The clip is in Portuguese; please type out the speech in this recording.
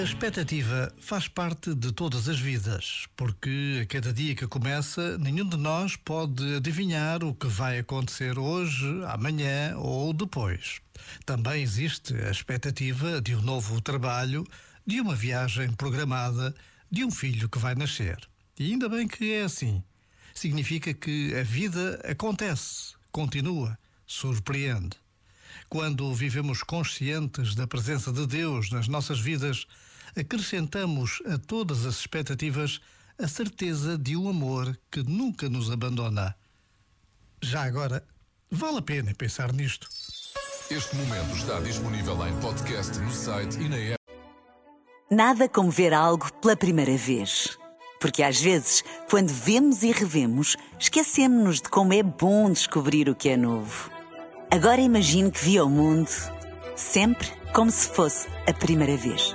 A expectativa faz parte de todas as vidas, porque a cada dia que começa, nenhum de nós pode adivinhar o que vai acontecer hoje, amanhã ou depois. Também existe a expectativa de um novo trabalho, de uma viagem programada, de um filho que vai nascer. E ainda bem que é assim. Significa que a vida acontece, continua, surpreende. Quando vivemos conscientes da presença de Deus nas nossas vidas, acrescentamos a todas as expectativas a certeza de um amor que nunca nos abandona. Já agora, vale a pena pensar nisto. Este momento está disponível em podcast no site e na app. Nada como ver algo pela primeira vez. Porque às vezes, quando vemos e revemos, esquecemos-nos de como é bom descobrir o que é novo. Agora imagine que viu o mundo sempre como se fosse a primeira vez.